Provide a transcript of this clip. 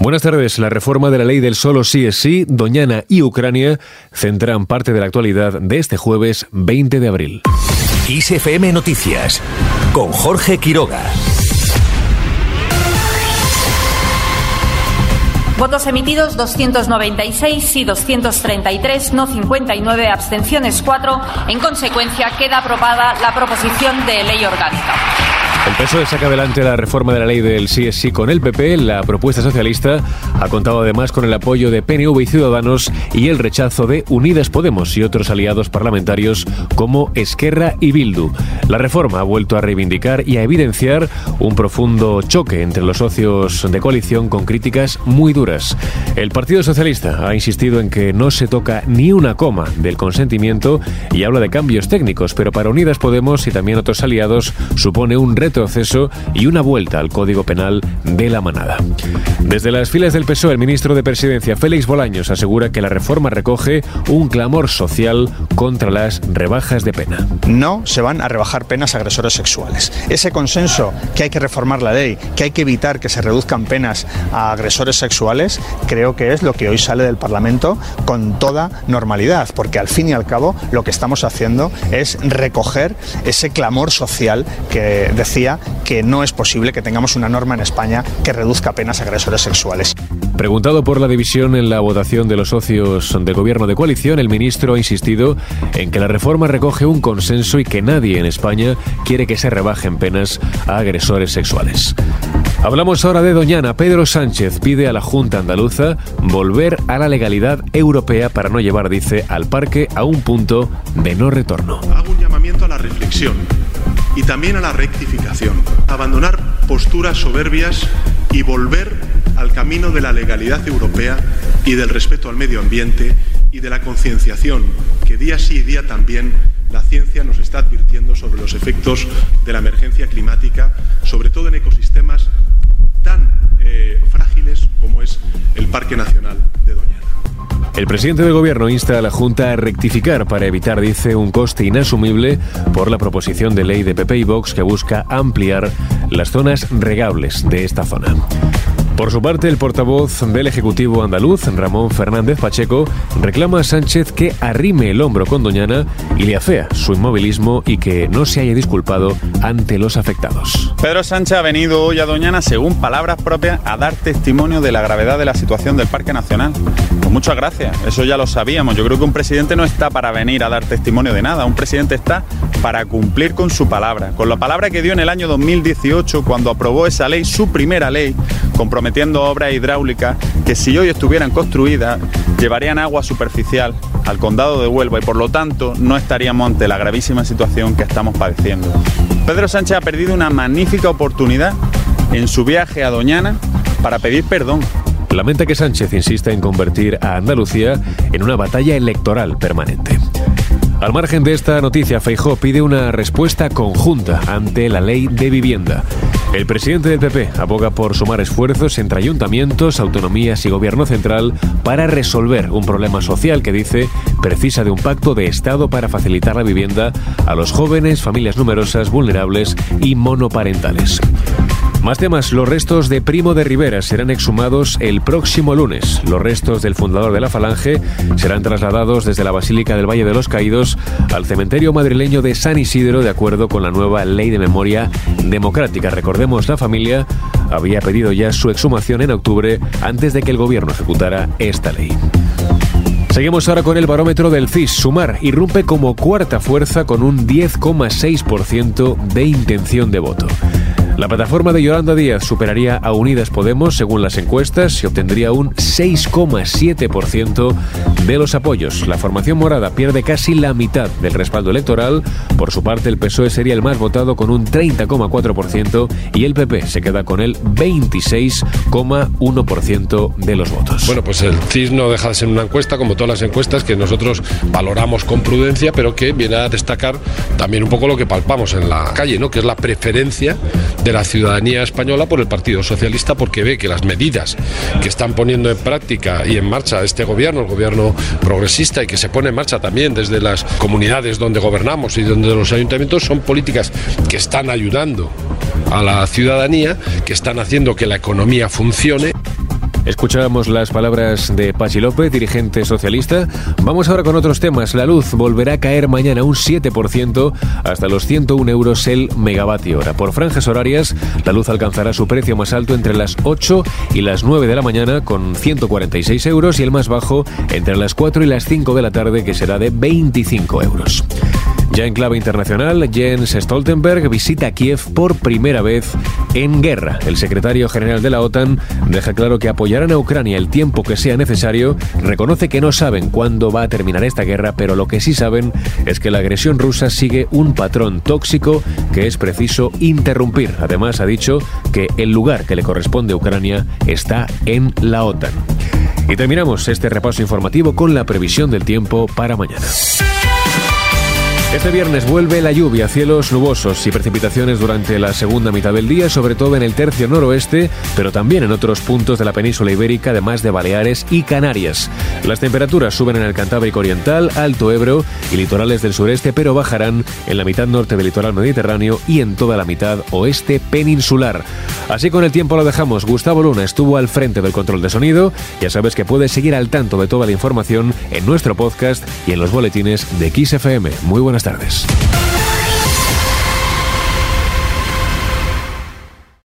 Buenas tardes. La reforma de la ley del solo sí es sí, Doñana y Ucrania centran parte de la actualidad de este jueves 20 de abril. ISFM Noticias con Jorge Quiroga. Votos emitidos 296 y 233, no 59, abstenciones 4. En consecuencia, queda aprobada la proposición de ley orgánica. El PSOE saca adelante la reforma de la ley del sí es sí con el PP. La propuesta socialista ha contado además con el apoyo de PNV y Ciudadanos y el rechazo de Unidas Podemos y otros aliados parlamentarios como Esquerra y Bildu. La reforma ha vuelto a reivindicar y a evidenciar un profundo choque entre los socios de coalición con críticas muy duras. El Partido Socialista ha insistido en que no se toca ni una coma del consentimiento y habla de cambios técnicos, pero para Unidas Podemos y también otros aliados supone un reto retroceso y una vuelta al Código Penal de la manada. Desde las filas del PSOE, el ministro de Presidencia, Félix Bolaños, asegura que la reforma recoge un clamor social contra las rebajas de pena. No se van a rebajar penas a agresores sexuales. Ese consenso que hay que reformar la ley, que hay que evitar que se reduzcan penas a agresores sexuales, creo que es lo que hoy sale del Parlamento con toda normalidad, porque al fin y al cabo lo que estamos haciendo es recoger ese clamor social que decía que no es posible que tengamos una norma en España que reduzca penas a agresores sexuales. Preguntado por la división en la votación de los socios del gobierno de coalición, el ministro ha insistido en que la reforma recoge un consenso y que nadie en España quiere que se rebajen penas a agresores sexuales. Hablamos ahora de Doñana. Pedro Sánchez pide a la Junta Andaluza volver a la legalidad europea para no llevar, dice, al parque a un punto de no retorno. Hago un llamamiento a la reflexión y también a la rectificación. Abandonar posturas soberbias y volver al camino de la legalidad europea y del respeto al medio ambiente y de la concienciación que día sí y día también la ciencia nos está advirtiendo sobre los efectos de la emergencia climática, sobre todo en ecosistemas El presidente del gobierno insta a la Junta a rectificar para evitar, dice, un coste inasumible por la proposición de ley de PP y Vox que busca ampliar las zonas regables de esta zona. Por su parte, el portavoz del Ejecutivo andaluz, Ramón Fernández Pacheco, reclama a Sánchez que arrime el hombro con Doñana y le afea su inmovilismo y que no se haya disculpado ante los afectados. Pedro Sánchez ha venido hoy a Doñana, según palabras propias, a dar testimonio de la gravedad de la situación del Parque Nacional. Pues muchas gracias, eso ya lo sabíamos. Yo creo que un presidente no está para venir a dar testimonio de nada, un presidente está para cumplir con su palabra, con la palabra que dio en el año 2018 cuando aprobó esa ley, su primera ley, comprometiendo obras hidráulicas que si hoy estuvieran construidas llevarían agua superficial al condado de Huelva y por lo tanto no estaríamos ante la gravísima situación que estamos padeciendo. Pedro Sánchez ha perdido una magnífica oportunidad en su viaje a Doñana para pedir perdón lamenta que Sánchez insista en convertir a Andalucía en una batalla electoral permanente. Al margen de esta noticia, Feijó pide una respuesta conjunta ante la ley de vivienda. El presidente del PP aboga por sumar esfuerzos entre ayuntamientos, autonomías y gobierno central para resolver un problema social que dice precisa de un pacto de Estado para facilitar la vivienda a los jóvenes, familias numerosas, vulnerables y monoparentales. Más temas. Los restos de Primo de Rivera serán exhumados el próximo lunes. Los restos del fundador de la Falange serán trasladados desde la Basílica del Valle de los Caídos al cementerio madrileño de San Isidro de acuerdo con la nueva ley de memoria democrática. Recordemos, la familia había pedido ya su exhumación en octubre antes de que el gobierno ejecutara esta ley. Seguimos ahora con el barómetro del CIS. Sumar irrumpe como cuarta fuerza con un 10,6% de intención de voto. La plataforma de Yolanda Díaz superaría a Unidas Podemos según las encuestas y obtendría un 6,7% de los apoyos. La formación morada pierde casi la mitad del respaldo electoral. Por su parte, el PSOE sería el más votado con un 30,4% y el PP se queda con el 26,1% de los votos. Bueno, pues el CIS no deja de ser una encuesta, como todas las encuestas, que nosotros valoramos con prudencia, pero que viene a destacar también un poco lo que palpamos en la calle, ¿no? que es la preferencia de la ciudadanía española por el Partido Socialista porque ve que las medidas que están poniendo en práctica y en marcha este gobierno, el gobierno progresista y que se pone en marcha también desde las comunidades donde gobernamos y donde los ayuntamientos son políticas que están ayudando a la ciudadanía, que están haciendo que la economía funcione. Escuchábamos las palabras de Pachi López, dirigente socialista. Vamos ahora con otros temas. La luz volverá a caer mañana un 7% hasta los 101 euros el megavatio hora. Por franjas horarias, la luz alcanzará su precio más alto entre las 8 y las 9 de la mañana con 146 euros y el más bajo entre las 4 y las 5 de la tarde que será de 25 euros. Ya en clave internacional, Jens Stoltenberg visita Kiev por primera vez en guerra. El secretario general de la OTAN deja claro que apoyarán a Ucrania el tiempo que sea necesario, reconoce que no saben cuándo va a terminar esta guerra, pero lo que sí saben es que la agresión rusa sigue un patrón tóxico que es preciso interrumpir. Además, ha dicho que el lugar que le corresponde a Ucrania está en la OTAN. Y terminamos este repaso informativo con la previsión del tiempo para mañana. Este viernes vuelve la lluvia, cielos nubosos y precipitaciones durante la segunda mitad del día, sobre todo en el tercio noroeste, pero también en otros puntos de la península ibérica, además de Baleares y Canarias. Las temperaturas suben en el Cantábrico Oriental, Alto Ebro y litorales del sureste, pero bajarán en la mitad norte del litoral mediterráneo y en toda la mitad oeste peninsular. Así con el tiempo lo dejamos. Gustavo Luna estuvo al frente del control de sonido. Ya sabes que puedes seguir al tanto de toda la información en nuestro podcast y en los boletines de XFM. Muy Tardes.